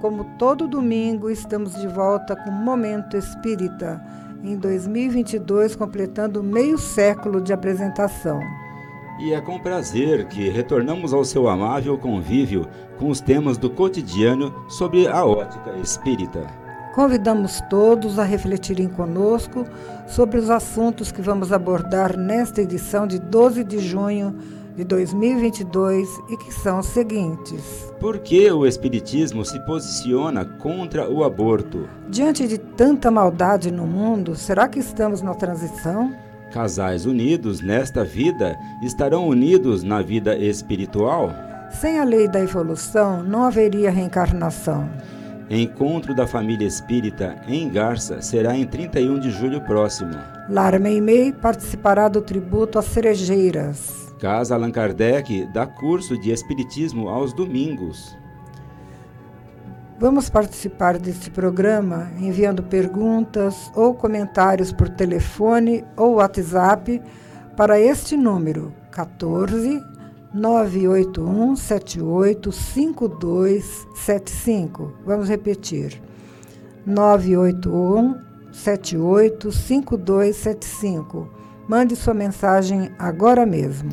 como todo domingo, estamos de volta com Momento Espírita, em 2022, completando meio século de apresentação. E é com prazer que retornamos ao seu amável convívio com os temas do cotidiano sobre a ótica espírita. Convidamos todos a refletirem conosco sobre os assuntos que vamos abordar nesta edição de 12 de junho de 2022 e que são os seguintes: Por que o Espiritismo se posiciona contra o aborto? Diante de tanta maldade no mundo, será que estamos na transição? Casais unidos nesta vida estarão unidos na vida espiritual? Sem a lei da evolução, não haveria reencarnação. Encontro da Família Espírita em Garça será em 31 de julho próximo. Lara Meimei participará do tributo às cerejeiras. Casa Allan Kardec dá curso de Espiritismo aos domingos. Vamos participar deste programa enviando perguntas ou comentários por telefone ou WhatsApp para este número 14 981 78 5275. Vamos repetir. 981 78 5275 Mande sua mensagem agora mesmo.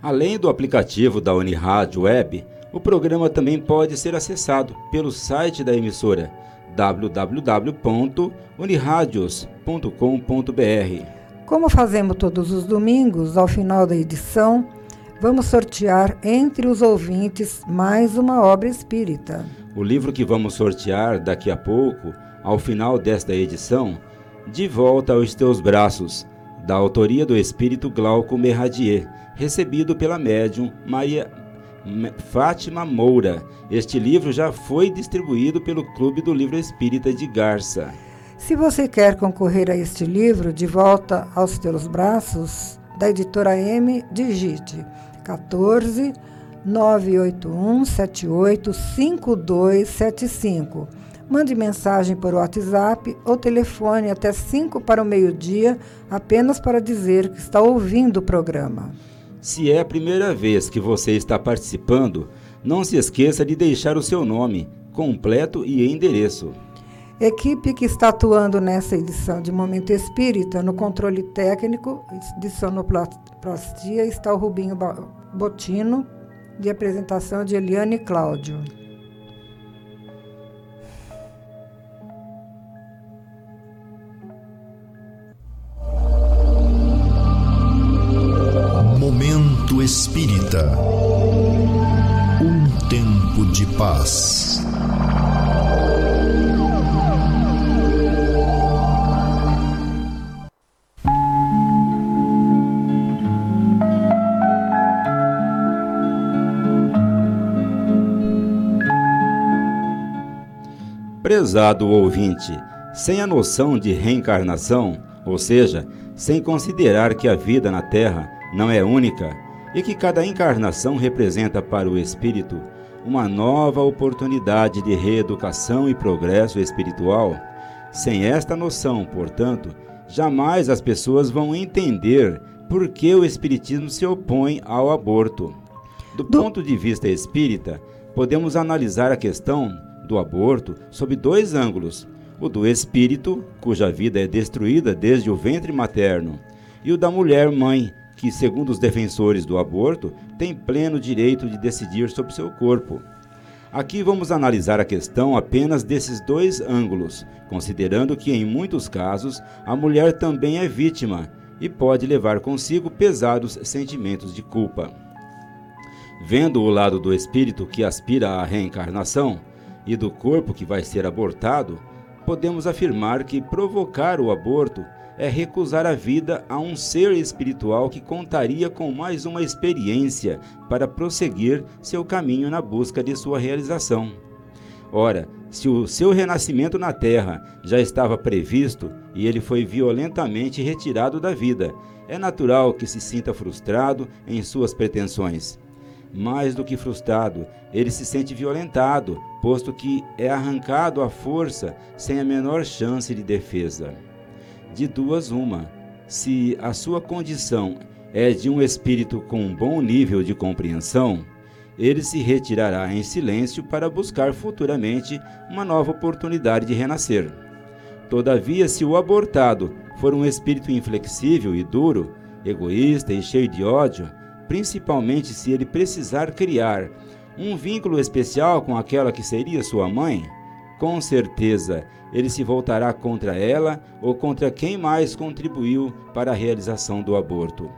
Além do aplicativo da Unirádio Web, o programa também pode ser acessado pelo site da emissora www.uniradios.com.br. Como fazemos todos os domingos, ao final da edição, vamos sortear entre os ouvintes mais uma obra espírita. O livro que vamos sortear daqui a pouco, ao final desta edição, De Volta aos Teus Braços da autoria do espírito Glauco Merradier, recebido pela médium Maria Fátima Moura. Este livro já foi distribuído pelo Clube do Livro Espírita de Garça. Se você quer concorrer a este livro, De Volta aos Teus Braços, da editora M, digite 14 981 78 5275 Mande mensagem por WhatsApp ou telefone até 5 para o meio-dia, apenas para dizer que está ouvindo o programa. Se é a primeira vez que você está participando, não se esqueça de deixar o seu nome, completo e endereço. Equipe que está atuando nessa edição de Momento Espírita, no controle técnico de sonoplastia, está o Rubinho Botino, de apresentação de Eliane Cláudio. Espírita. Um tempo de paz. Prezado ouvinte, sem a noção de reencarnação, ou seja, sem considerar que a vida na Terra não é única, e que cada encarnação representa para o espírito uma nova oportunidade de reeducação e progresso espiritual. Sem esta noção, portanto, jamais as pessoas vão entender por que o espiritismo se opõe ao aborto. Do, do ponto de vista espírita, podemos analisar a questão do aborto sob dois ângulos: o do espírito, cuja vida é destruída desde o ventre materno, e o da mulher mãe, que, segundo os defensores do aborto, tem pleno direito de decidir sobre seu corpo. Aqui vamos analisar a questão apenas desses dois ângulos, considerando que, em muitos casos, a mulher também é vítima e pode levar consigo pesados sentimentos de culpa. Vendo o lado do espírito que aspira à reencarnação e do corpo que vai ser abortado, podemos afirmar que provocar o aborto é recusar a vida a um ser espiritual que contaria com mais uma experiência para prosseguir seu caminho na busca de sua realização. Ora, se o seu renascimento na terra já estava previsto e ele foi violentamente retirado da vida, é natural que se sinta frustrado em suas pretensões. Mais do que frustrado, ele se sente violentado, posto que é arrancado à força sem a menor chance de defesa de duas uma. Se a sua condição é de um espírito com um bom nível de compreensão, ele se retirará em silêncio para buscar futuramente uma nova oportunidade de renascer. Todavia, se o abortado for um espírito inflexível e duro, egoísta e cheio de ódio, principalmente se ele precisar criar um vínculo especial com aquela que seria sua mãe, com certeza ele se voltará contra ela ou contra quem mais contribuiu para a realização do aborto.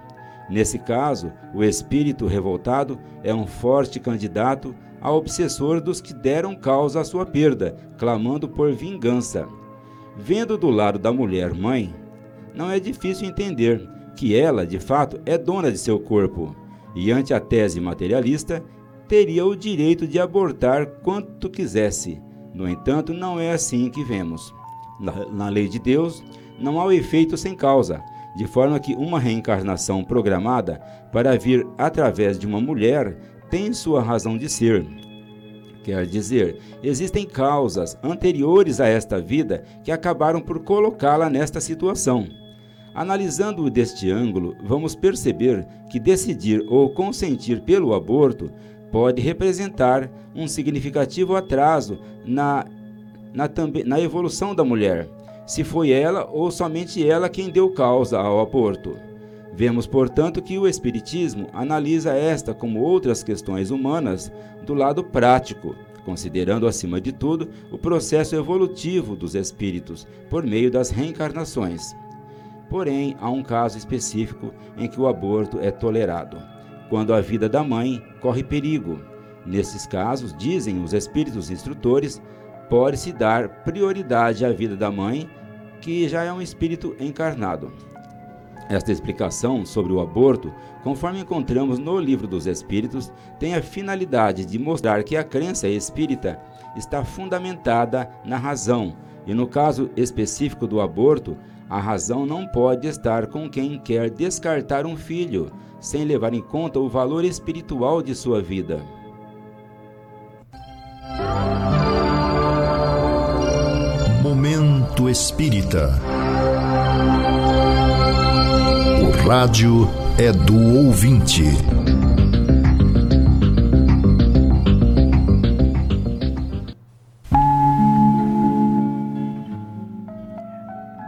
Nesse caso, o espírito revoltado é um forte candidato a obsessor dos que deram causa à sua perda, clamando por vingança. Vendo do lado da mulher mãe, não é difícil entender que ela, de fato, é dona de seu corpo, e ante a tese materialista, teria o direito de abortar quanto quisesse. No entanto, não é assim que vemos. Na, na lei de Deus, não há o efeito sem causa, de forma que uma reencarnação programada para vir através de uma mulher tem sua razão de ser. Quer dizer, existem causas anteriores a esta vida que acabaram por colocá-la nesta situação. Analisando-o deste ângulo, vamos perceber que decidir ou consentir pelo aborto pode representar um significativo atraso na, na, na evolução da mulher, se foi ela ou somente ela quem deu causa ao aborto. Vemos, portanto, que o Espiritismo analisa esta, como outras questões humanas, do lado prático, considerando acima de tudo o processo evolutivo dos espíritos por meio das reencarnações. Porém, há um caso específico em que o aborto é tolerado, quando a vida da mãe corre perigo. Nesses casos, dizem os espíritos instrutores, pode-se dar prioridade à vida da mãe, que já é um espírito encarnado. Esta explicação sobre o aborto, conforme encontramos no Livro dos Espíritos, tem a finalidade de mostrar que a crença espírita está fundamentada na razão, e no caso específico do aborto, a razão não pode estar com quem quer descartar um filho, sem levar em conta o valor espiritual de sua vida. Momento Espírita. O rádio é do ouvinte.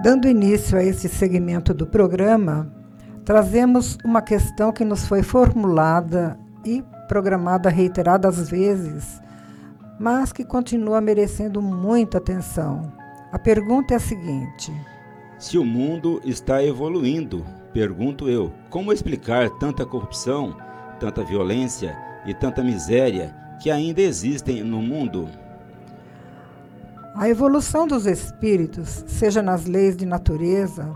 Dando início a esse segmento do programa, trazemos uma questão que nos foi formulada e programada reiteradas vezes, mas que continua merecendo muita atenção. A pergunta é a seguinte: Se o mundo está evoluindo, pergunto eu, como explicar tanta corrupção, tanta violência e tanta miséria que ainda existem no mundo? A evolução dos espíritos, seja nas leis de natureza,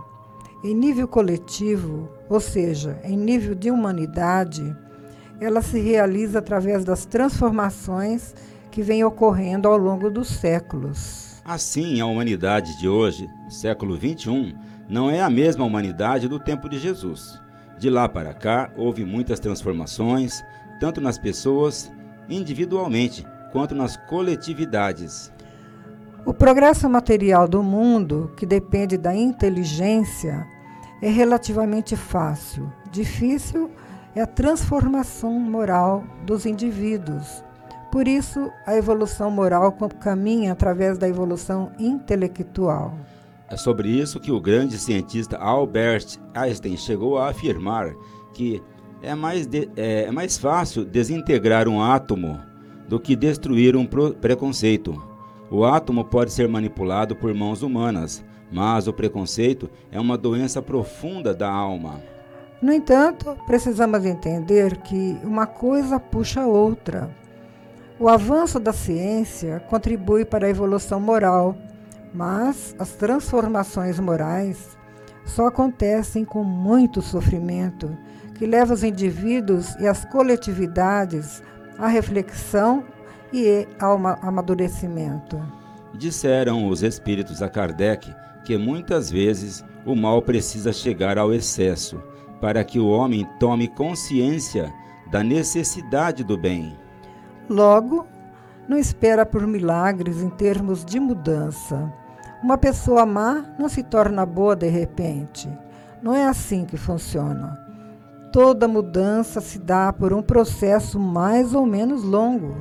em nível coletivo, ou seja, em nível de humanidade, ela se realiza através das transformações que vêm ocorrendo ao longo dos séculos. Assim, a humanidade de hoje, século 21, não é a mesma humanidade do tempo de Jesus. De lá para cá, houve muitas transformações, tanto nas pessoas, individualmente, quanto nas coletividades. O progresso material do mundo, que depende da inteligência, é relativamente fácil. Difícil é a transformação moral dos indivíduos. Por isso, a evolução moral caminha através da evolução intelectual. É sobre isso que o grande cientista Albert Einstein chegou a afirmar que é mais, de, é, é mais fácil desintegrar um átomo do que destruir um preconceito. O átomo pode ser manipulado por mãos humanas, mas o preconceito é uma doença profunda da alma. No entanto, precisamos entender que uma coisa puxa a outra. O avanço da ciência contribui para a evolução moral, mas as transformações morais só acontecem com muito sofrimento, que leva os indivíduos e as coletividades à reflexão e ao amadurecimento. Disseram os espíritos a Kardec que muitas vezes o mal precisa chegar ao excesso para que o homem tome consciência da necessidade do bem. Logo, não espera por milagres em termos de mudança. Uma pessoa má não se torna boa de repente. Não é assim que funciona. toda mudança se dá por um processo mais ou menos longo.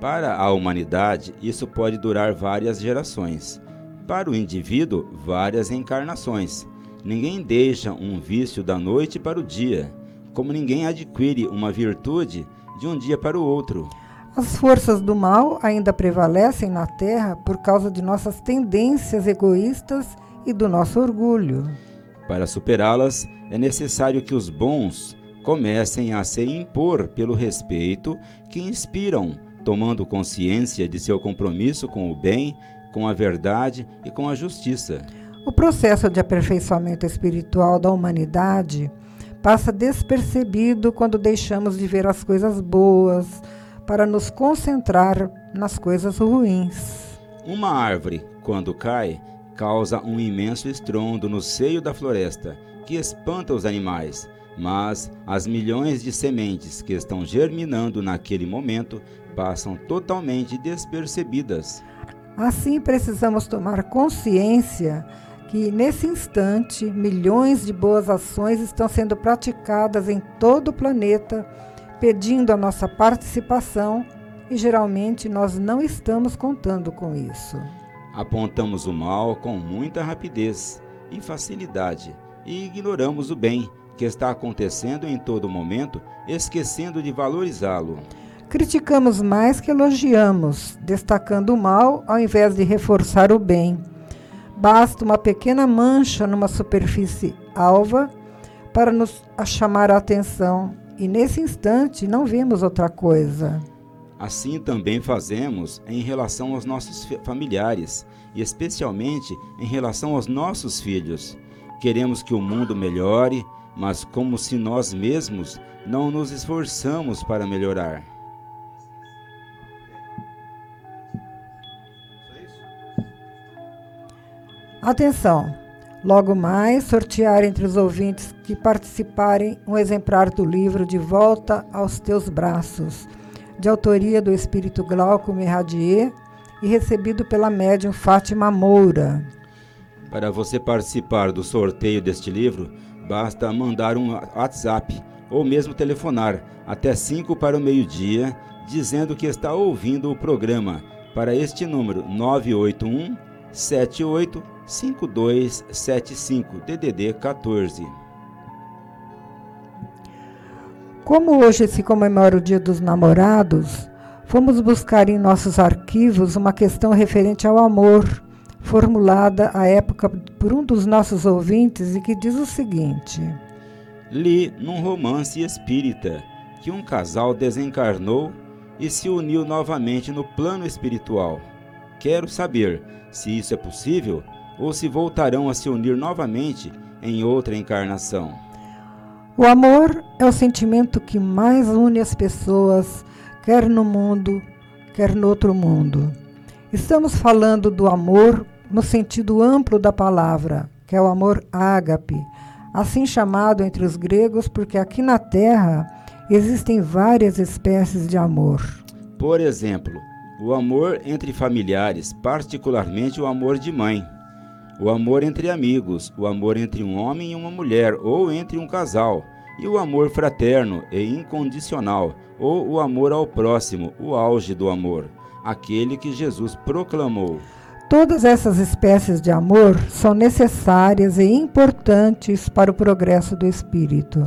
Para a humanidade, isso pode durar várias gerações. Para o indivíduo, várias encarnações. Ninguém deixa um vício da noite para o dia, como ninguém adquire uma virtude de um dia para o outro. As forças do mal ainda prevalecem na Terra por causa de nossas tendências egoístas e do nosso orgulho. Para superá-las, é necessário que os bons comecem a se impor pelo respeito que inspiram, tomando consciência de seu compromisso com o bem, com a verdade e com a justiça. O processo de aperfeiçoamento espiritual da humanidade passa despercebido quando deixamos de ver as coisas boas para nos concentrar nas coisas ruins. Uma árvore, quando cai, causa um imenso estrondo no seio da floresta, que espanta os animais, mas as milhões de sementes que estão germinando naquele momento passam totalmente despercebidas. Assim, precisamos tomar consciência que, nesse instante, milhões de boas ações estão sendo praticadas em todo o planeta, pedindo a nossa participação e geralmente nós não estamos contando com isso. Apontamos o mal com muita rapidez e facilidade e ignoramos o bem que está acontecendo em todo momento, esquecendo de valorizá-lo. Criticamos mais que elogiamos, destacando o mal ao invés de reforçar o bem. Basta uma pequena mancha numa superfície alva para nos chamar a atenção, e nesse instante não vemos outra coisa. Assim também fazemos em relação aos nossos familiares e especialmente em relação aos nossos filhos. Queremos que o mundo melhore, mas como se nós mesmos não nos esforçamos para melhorar. Atenção! Logo mais, sortear entre os ouvintes que participarem um exemplar do livro De Volta aos Teus Braços, de autoria do espírito Glauco Merradier e recebido pela médium Fátima Moura. Para você participar do sorteio deste livro, basta mandar um WhatsApp ou mesmo telefonar até 5 para o meio-dia, dizendo que está ouvindo o programa para este número 981 78 5275 DDD 14. Como hoje se comemora o Dia dos Namorados, fomos buscar em nossos arquivos uma questão referente ao amor, formulada à época por um dos nossos ouvintes e que diz o seguinte: Li num romance espírita que um casal desencarnou e se uniu novamente no plano espiritual. Quero saber se isso é possível ou se voltarão a se unir novamente em outra encarnação. O amor é o sentimento que mais une as pessoas, quer no mundo, quer no outro mundo. Estamos falando do amor no sentido amplo da palavra, que é o amor ágape, assim chamado entre os gregos porque aqui na Terra existem várias espécies de amor. Por exemplo, o amor entre familiares, particularmente o amor de mãe o amor entre amigos, o amor entre um homem e uma mulher ou entre um casal, e o amor fraterno e incondicional, ou o amor ao próximo, o auge do amor, aquele que Jesus proclamou. Todas essas espécies de amor são necessárias e importantes para o progresso do espírito.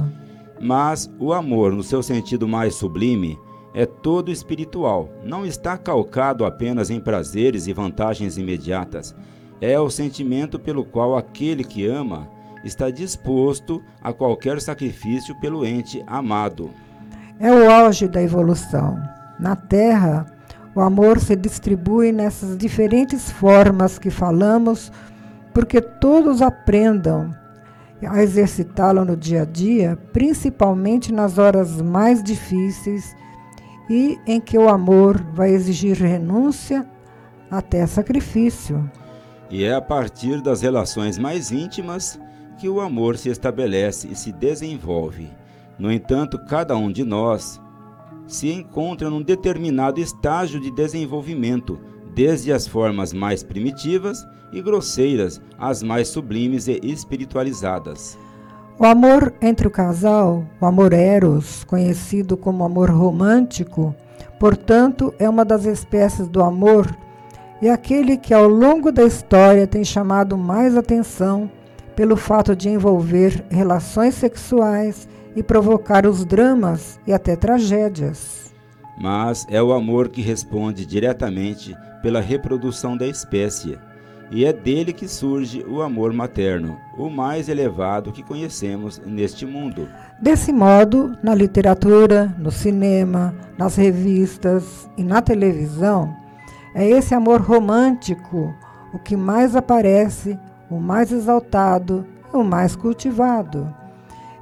Mas o amor, no seu sentido mais sublime, é todo espiritual, não está calcado apenas em prazeres e vantagens imediatas é o sentimento pelo qual aquele que ama está disposto a qualquer sacrifício pelo ente amado. É o auge da evolução. Na Terra, o amor se distribui nessas diferentes formas que falamos, porque todos aprendam a exercitá-lo no dia a dia, principalmente nas horas mais difíceis e em que o amor vai exigir renúncia até sacrifício. E é a partir das relações mais íntimas que o amor se estabelece e se desenvolve. No entanto, cada um de nós se encontra num determinado estágio de desenvolvimento, desde as formas mais primitivas e grosseiras às mais sublimes e espiritualizadas. O amor entre o casal, o amor eros, conhecido como amor romântico, portanto, é uma das espécies do amor e aquele que ao longo da história tem chamado mais atenção pelo fato de envolver relações sexuais e provocar os dramas e até tragédias. Mas é o amor que responde diretamente pela reprodução da espécie, e é dele que surge o amor materno, o mais elevado que conhecemos neste mundo. Desse modo, na literatura, no cinema, nas revistas e na televisão, é esse amor romântico o que mais aparece, o mais exaltado o mais cultivado.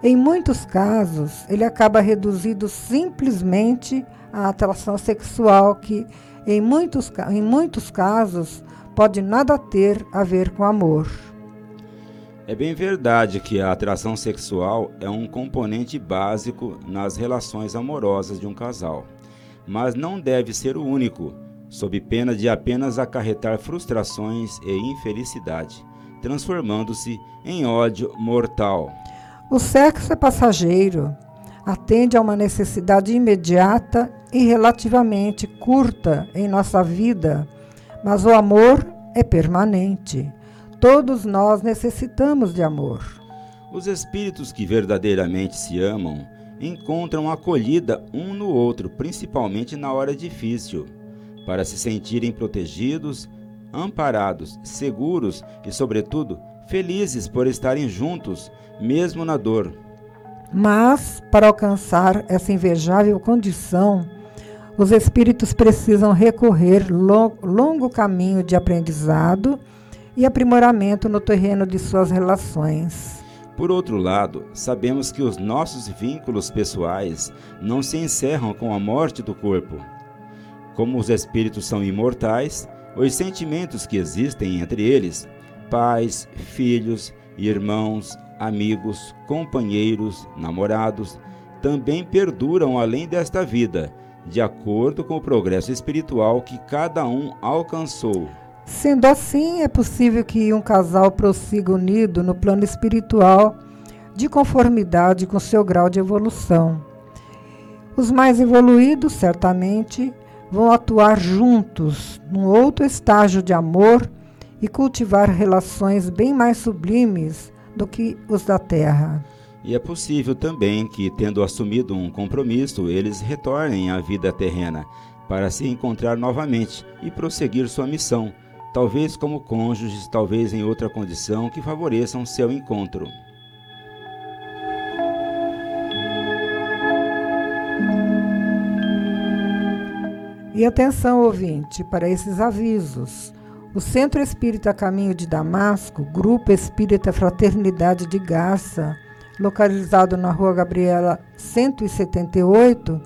Em muitos casos, ele acaba reduzido simplesmente à atração sexual, que, em muitos, em muitos casos, pode nada ter a ver com amor. É bem verdade que a atração sexual é um componente básico nas relações amorosas de um casal, mas não deve ser o único, sob pena de apenas acarretar frustrações e infelicidade, transformando-se em ódio mortal. O sexo é passageiro, atende a uma necessidade imediata e relativamente curta em nossa vida, mas o amor é permanente. Todos nós necessitamos de amor. Os espíritos que verdadeiramente se amam encontram acolhida um no outro, principalmente na hora difícil, para se sentirem protegidos, amparados, seguros e, sobretudo, felizes por estarem juntos, mesmo na dor. Mas, para alcançar essa invejável condição, os espíritos precisam recorrer longo caminho de aprendizado e aprimoramento no terreno de suas relações. Por outro lado, sabemos que os nossos vínculos pessoais não se encerram com a morte do corpo. Como os espíritos são imortais, os sentimentos que existem entre eles pais, filhos, irmãos, amigos, companheiros, namorados, também perduram além desta vida, de acordo com o progresso espiritual que cada um alcançou. Sendo assim, é possível que um casal prossiga unido no plano espiritual, de conformidade com seu grau de evolução. Os mais evoluídos, certamente, vão atuar juntos num outro estágio de amor e cultivar relações bem mais sublimes do que os da terra. E é possível também que, tendo assumido um compromisso, eles retornem à vida terrena para se encontrar novamente e prosseguir sua missão, talvez como cônjuges, talvez em outra condição que favoreçam seu encontro. E atenção, ouvinte, para esses avisos. O Centro Espírita Caminho de Damasco, Grupo Espírita Fraternidade de Garça, localizado na Rua Gabriela 178,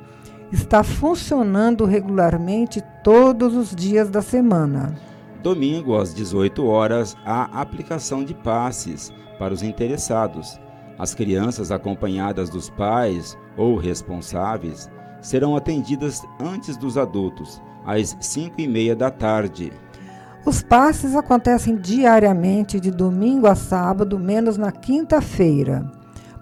está funcionando regularmente todos os dias da semana. Domingo, às 18 horas, há aplicação de passes para os interessados. As crianças acompanhadas dos pais ou responsáveis serão atendidas antes dos adultos, às 5 e meia da tarde. Os passes acontecem diariamente, de domingo a sábado, menos na quinta-feira.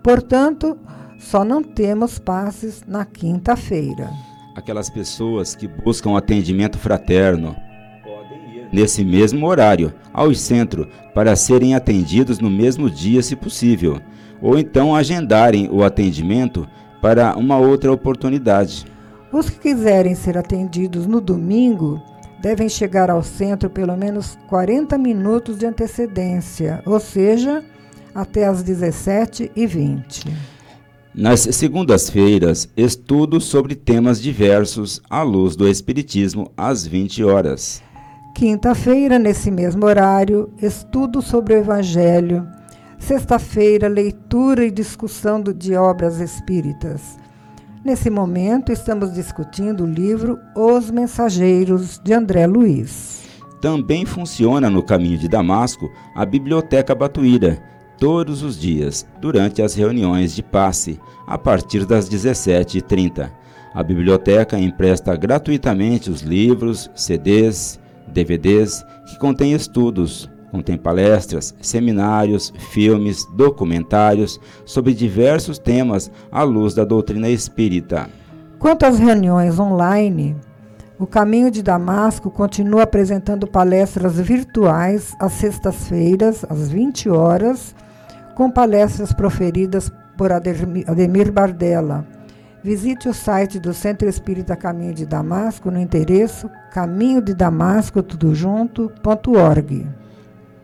Portanto, só não temos passes na quinta-feira. Aquelas pessoas que buscam atendimento fraterno podem ir nesse mesmo horário ao centro para serem atendidos no mesmo dia, se possível, ou então agendarem o atendimento para uma outra oportunidade. Os que quiserem ser atendidos no domingo devem chegar ao centro pelo menos 40 minutos de antecedência, ou seja, até às 17h20. Nas segundas-feiras, estudo sobre temas diversos à luz do Espiritismo às 20 horas. Quinta-feira, nesse mesmo horário, estudo sobre o Evangelho. Sexta-feira, leitura e discussão de obras espíritas. Nesse momento, estamos discutindo o livro Os Mensageiros, de André Luiz. Também funciona no caminho de Damasco a Biblioteca Batuíra, todos os dias, durante as reuniões de passe, a partir das 17h30. A biblioteca empresta gratuitamente os livros, CDs, DVDs que contêm estudos, Contém palestras, seminários, filmes, documentários sobre diversos temas à luz da doutrina espírita. Quanto às reuniões online, o Caminho de Damasco continua apresentando palestras virtuais às sextas-feiras, às 20 horas, com palestras proferidas por Ademir Bardella. Visite o site do Centro Espírita Caminho de Damasco no endereço caminho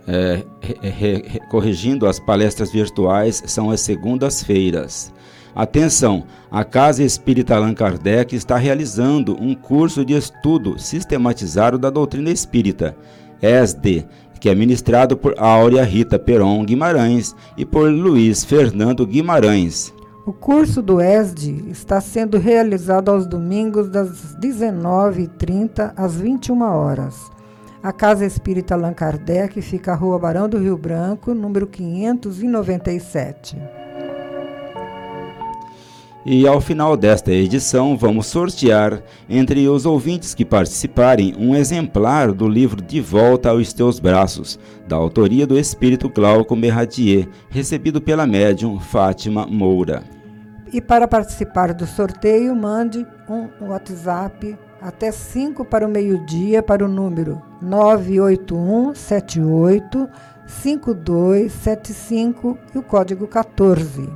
de damasco tudo junto.org é, corrigindo as palestras virtuais, são as segundas-feiras. Atenção! A Casa Espírita Allan Kardec está realizando um curso de estudo sistematizado da doutrina espírita, ESD, que é ministrado por Áurea Rita Peron Guimarães e por Luiz Fernando Guimarães. O curso do ESD está sendo realizado aos domingos das 19h30 às 21 horas. A Casa Espírita Allan Kardec fica à Rua Barão do Rio Branco, número 597. E ao final desta edição, vamos sortear entre os ouvintes que participarem um exemplar do livro De Volta aos Teus Braços, da autoria do espírito Glauco Merradier, recebido pela médium Fátima Moura. E para participar do sorteio, mande um WhatsApp até 5 para o meio-dia para o número 981 78 5275 e o código 14.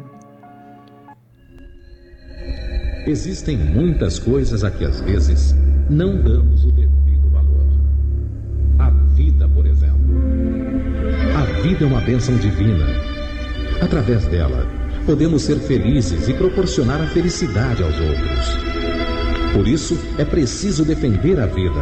Existem muitas coisas a que às vezes não damos o devido valor. A vida, por exemplo. A vida é uma bênção divina. Através dela, podemos ser felizes e proporcionar a felicidade aos outros. Por isso, é preciso defender a vida,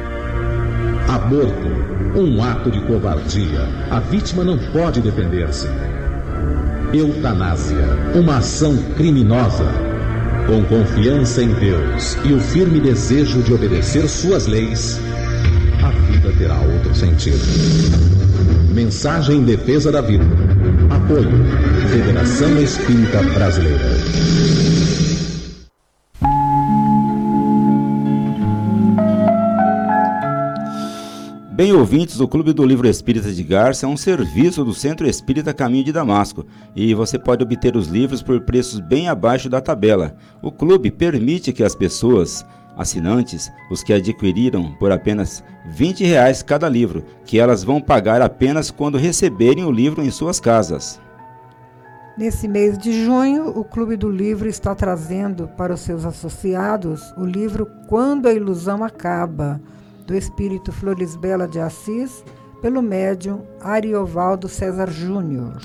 Aborto, um ato de covardia. A vítima não pode defender-se. Eutanásia, uma ação criminosa. Com confiança em Deus e o firme desejo de obedecer suas leis, a vida terá outro sentido. Mensagem em defesa da vida. Apoio. Federação Espírita Brasileira. Bem ouvintes, o Clube do Livro Espírita de Garça é um serviço do Centro Espírita Caminho de Damasco e você pode obter os livros por preços bem abaixo da tabela. O clube permite que as pessoas, assinantes, os que adquiriram por apenas 20 reais cada livro, que elas vão pagar apenas quando receberem o livro em suas casas. Nesse mês de junho, o Clube do Livro está trazendo para os seus associados o livro Quando a Ilusão Acaba do espírito Florisbela de Assis, pelo médium Ariovaldo César Júnior.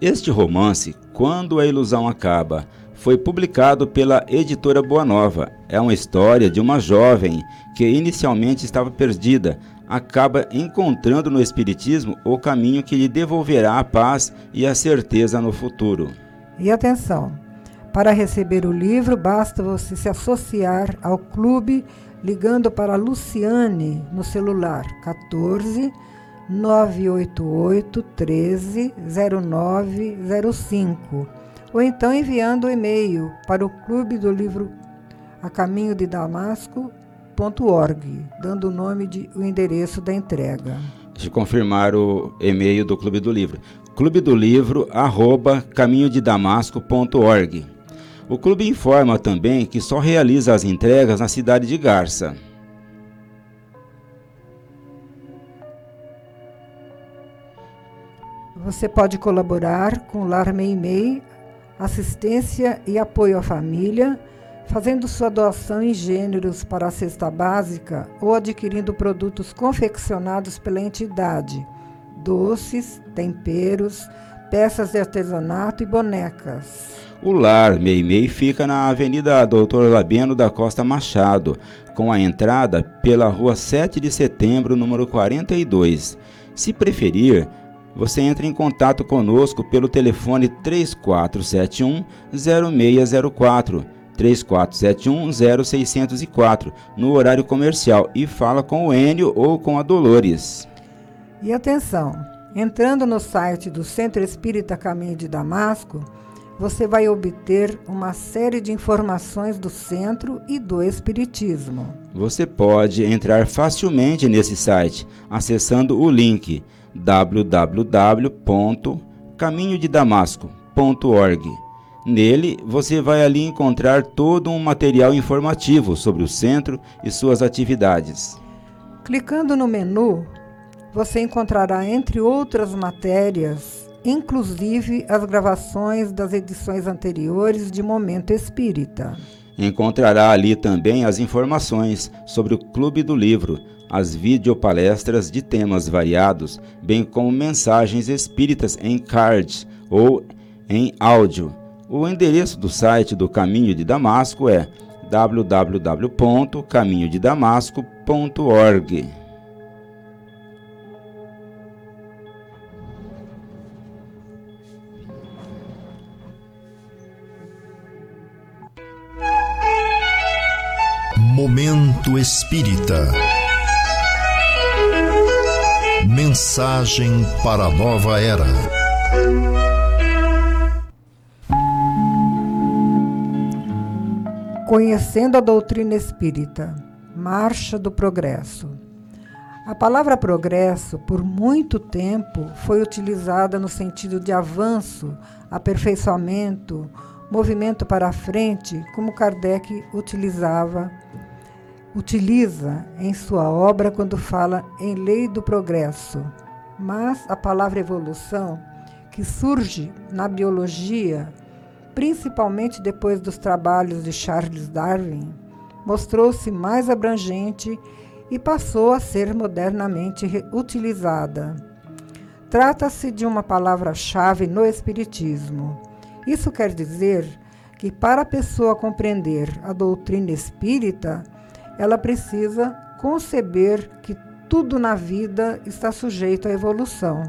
Este romance, Quando a Ilusão Acaba, foi publicado pela editora Boa Nova. É uma história de uma jovem que inicialmente estava perdida, acaba encontrando no Espiritismo o caminho que lhe devolverá a paz e a certeza no futuro. E atenção! Para receber o livro, basta você se associar ao clube ligando para Luciane no celular 14 988 13 0905 ou então enviando o um e-mail para o clube do livro a caminho de damasco.org, dando o nome de o endereço da entrega. Eu confirmar o e-mail do Clube do Livro. Clube do Livro arroba caminho de damasco.org. O clube informa também que só realiza as entregas na cidade de Garça. Você pode colaborar com o Lar Meimei, assistência e apoio à família, fazendo sua doação em gêneros para a cesta básica ou adquirindo produtos confeccionados pela entidade, doces, temperos, peças de artesanato e bonecas. O lar Meimei fica na Avenida Doutor Labiano da Costa Machado, com a entrada pela Rua 7 de Setembro, número 42. Se preferir, você entra em contato conosco pelo telefone 3471 0604 3471 0604 no horário comercial e fala com o Enio ou com a Dolores. E atenção, entrando no site do Centro Espírita Caminho de Damasco, você vai obter uma série de informações do centro e do espiritismo. Você pode entrar facilmente nesse site acessando o link www.caminhodedamasco.org. Nele, você vai ali encontrar todo um material informativo sobre o centro e suas atividades. Clicando no menu, você encontrará, entre outras matérias, inclusive as gravações das edições anteriores de Momento Espírita. Encontrará ali também as informações sobre o Clube do Livro, as videopalestras de temas variados, bem como mensagens espíritas em cards ou em áudio. O endereço do site do Caminho de Damasco é www.caminhodedamasco.org. Momento Espírita. Mensagem para a nova era. Conhecendo a doutrina espírita. Marcha do Progresso. A palavra progresso, por muito tempo, foi utilizada no sentido de avanço, aperfeiçoamento, movimento para a frente, como Kardec utilizava utiliza em sua obra quando fala em lei do progresso. Mas a palavra evolução, que surge na biologia, principalmente depois dos trabalhos de Charles Darwin, mostrou-se mais abrangente e passou a ser modernamente utilizada. Trata-se de uma palavra-chave no Espiritismo. Isso quer dizer que, para a pessoa compreender a doutrina espírita, ela precisa conceber que tudo na vida está sujeito à evolução.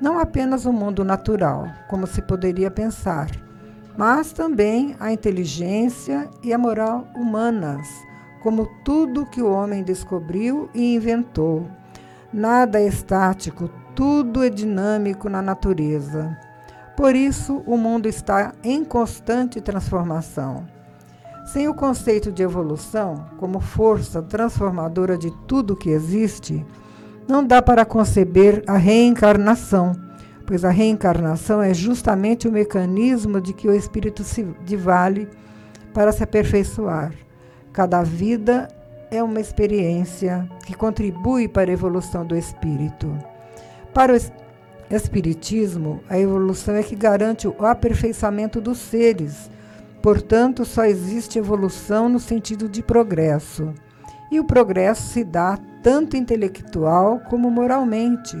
Não apenas o mundo natural, como se poderia pensar, mas também a inteligência e a moral humanas, como tudo que o homem descobriu e inventou. Nada é estático, tudo é dinâmico na natureza. Por isso, o mundo está em constante transformação. Sem o conceito de evolução como força transformadora de tudo que existe, não dá para conceber a reencarnação, pois a reencarnação é justamente o mecanismo de que o espírito se divale para se aperfeiçoar. Cada vida é uma experiência que contribui para a evolução do espírito. Para o espiritismo, a evolução é que garante o aperfeiçoamento dos seres Portanto, só existe evolução no sentido de progresso. E o progresso se dá tanto intelectual como moralmente.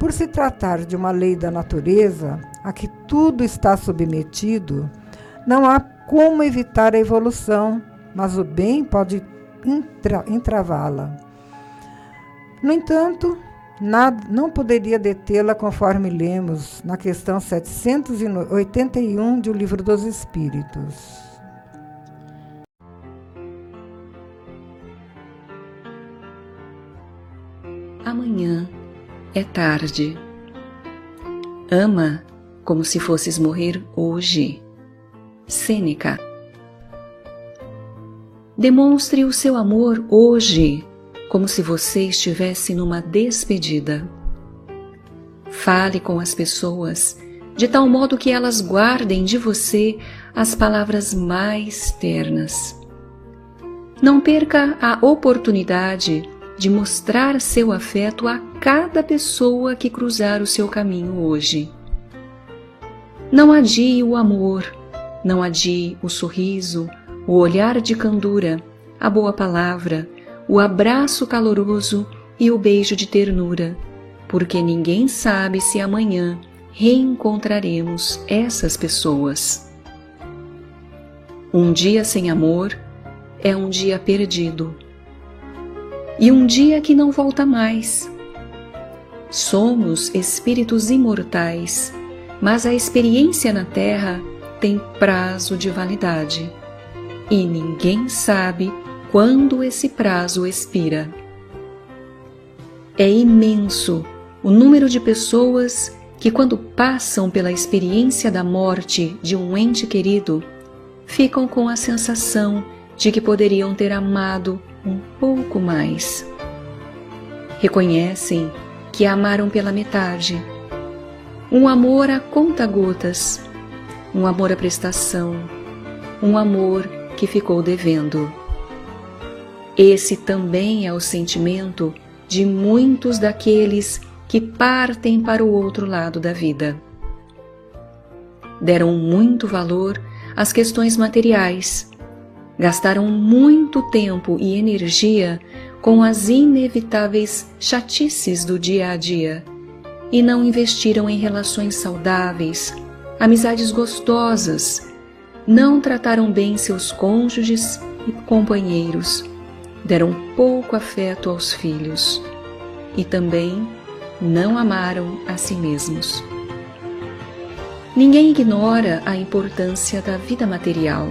Por se tratar de uma lei da natureza a que tudo está submetido, não há como evitar a evolução, mas o bem pode entravá-la. No entanto, nada, não poderia detê-la conforme lemos na questão 781 de O Livro dos Espíritos. Amanhã é tarde. Ama como se fosses morrer hoje. Sêneca. Demonstre o seu amor hoje como se você estivesse numa despedida. Fale com as pessoas de tal modo que elas guardem de você as palavras mais ternas. Não perca a oportunidade de mostrar seu afeto a cada pessoa que cruzar o seu caminho hoje. Não adie o amor, não adie o sorriso, o olhar de candura, a boa palavra, o abraço caloroso e o beijo de ternura, porque ninguém sabe se amanhã reencontraremos essas pessoas. Um dia sem amor é um dia perdido e um dia que não volta mais. Somos espíritos imortais, mas a experiência na Terra tem prazo de validade e ninguém sabe quando esse prazo expira. É imenso o número de pessoas que, quando passam pela experiência da morte de um ente querido, ficam com a sensação de que poderiam ter amado um pouco mais. Reconhecem que amaram pela metade. Um amor a conta-gotas, um amor à prestação, um amor que ficou devendo. Esse também é o sentimento de muitos daqueles que partem para o outro lado da vida. Deram muito valor às questões materiais, gastaram muito tempo e energia com as inevitáveis chatices do dia a dia e não investiram em relações saudáveis, amizades gostosas, não trataram bem seus cônjuges e companheiros, deram pouco afeto aos filhos e também não amaram a si mesmos. Ninguém ignora a importância da vida material.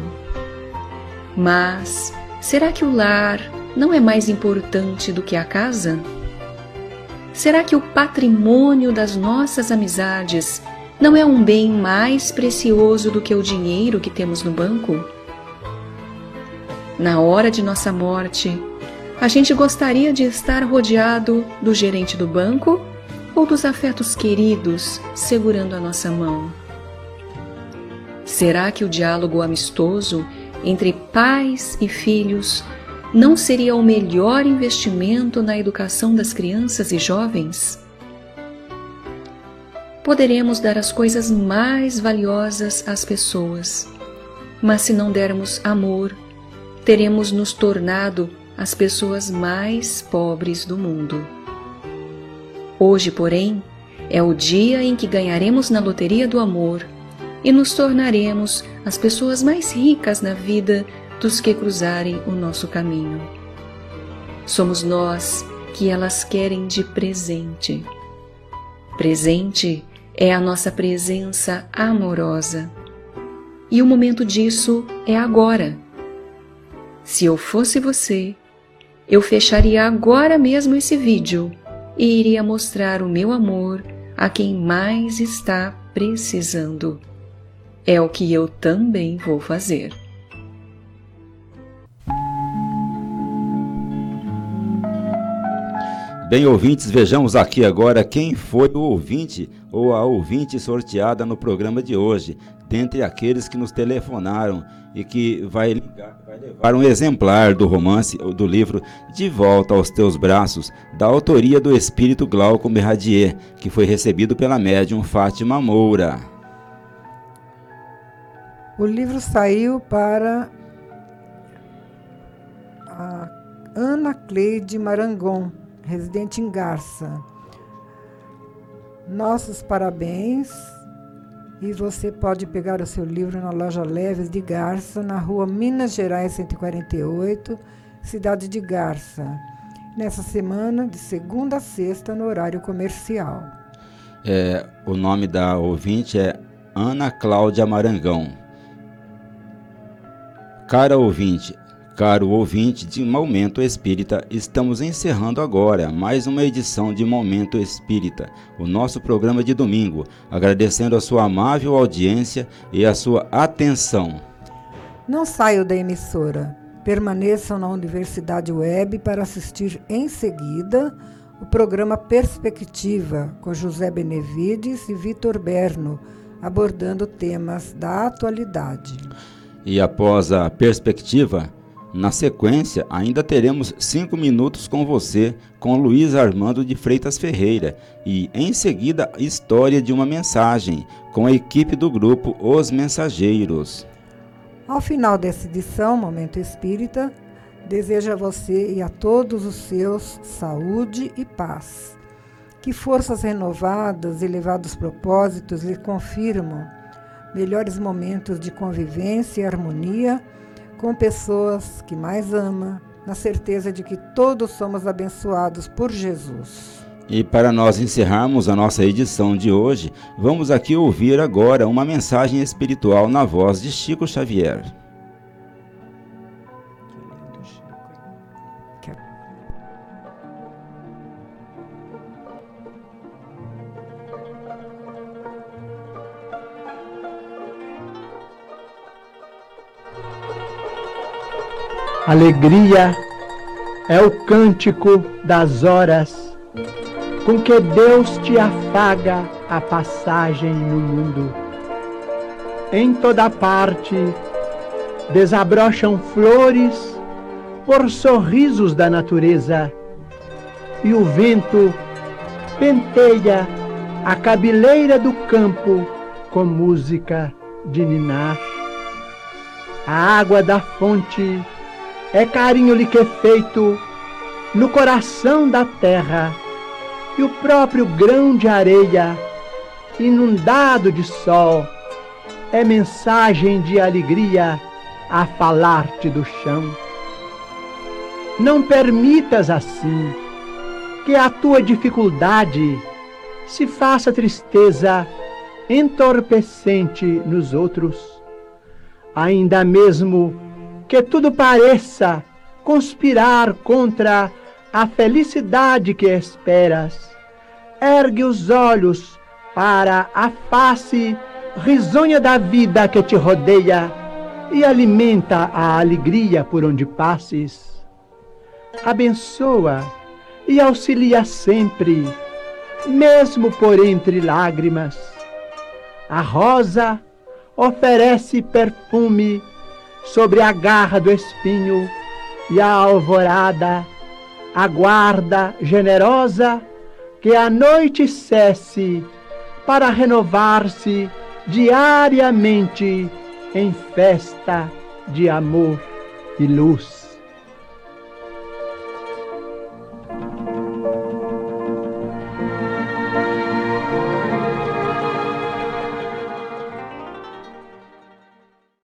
Mas será que o lar não é mais importante do que a casa? Será que o patrimônio das nossas amizades não é um bem mais precioso do que o dinheiro que temos no banco? Na hora de nossa morte, a gente gostaria de estar rodeado do gerente do banco ou dos afetos queridos segurando a nossa mão? Será que o diálogo amistoso entre pais e filhos não seria o melhor investimento na educação das crianças e jovens? Poderemos dar as coisas mais valiosas às pessoas, mas se não dermos amor, teremos nos tornado as pessoas mais pobres do mundo. Hoje, porém, é o dia em que ganharemos na loteria do amor e nos tornaremos as pessoas mais ricas na vida dos que cruzarem o nosso caminho. Somos nós que elas querem de presente. Presente é a nossa presença amorosa. E o momento disso é agora. Se eu fosse você, eu fecharia agora mesmo esse vídeo e iria mostrar o meu amor a quem mais está precisando. É o que eu também vou fazer. Bem, ouvintes, vejamos aqui agora quem foi o ouvinte ou a ouvinte sorteada no programa de hoje, dentre aqueles que nos telefonaram e que vai, ligar, levar um exemplar do romance ou do livro De Volta aos Teus Braços, da autoria do espírito Glauco Merradier, que foi recebido pela médium Fátima Moura. O livro saiu para a Ana Cleide Marangon residente em Garça. Nossos parabéns. E você pode pegar o seu livro na loja Leves de Garça, na rua Minas Gerais 148, cidade de Garça. Nessa semana, de segunda a sexta, no horário comercial. É, o nome da ouvinte é Ana Cláudia Marangão. Cara ouvinte, Caro ouvinte de Momento Espírita, estamos encerrando agora mais uma edição de Momento Espírita, o nosso programa de domingo, agradecendo a sua amável audiência e a sua atenção. Não saiam da emissora, permaneçam na Universidade Web para assistir em seguida o programa Perspectiva com José Benevides e Vitor Berno, abordando temas da atualidade. E após a perspectiva, na sequência, ainda teremos cinco minutos com você, com Luiz Armando de Freitas Ferreira, e em seguida, história de uma mensagem, com a equipe do grupo Os Mensageiros. Ao final dessa edição, Momento Espírita, desejo a você e a todos os seus saúde e paz. Que forças renovadas e elevados propósitos lhe confirmam melhores momentos de convivência e harmonia com pessoas que mais ama, na certeza de que todos somos abençoados por Jesus. E para nós encerrarmos a nossa edição de hoje, vamos aqui ouvir agora uma mensagem espiritual na voz de Chico Xavier. Alegria é o cântico das horas com que Deus te afaga a passagem no mundo. Em toda parte desabrocham flores por sorrisos da natureza e o vento penteia a cabeleira do campo com música de ninar. A água da fonte é carinho liquefeito no coração da terra e o próprio grão de areia, inundado de sol, é mensagem de alegria a falar-te do chão. Não permitas assim que a tua dificuldade se faça tristeza entorpecente nos outros, ainda mesmo que tudo pareça conspirar contra a felicidade que esperas. Ergue os olhos para a face risonha da vida que te rodeia e alimenta a alegria por onde passes. Abençoa e auxilia sempre, mesmo por entre lágrimas. A rosa oferece perfume sobre a garra do espinho e a alvorada aguarda generosa que a noite cesse para renovar-se diariamente em festa de amor e luz.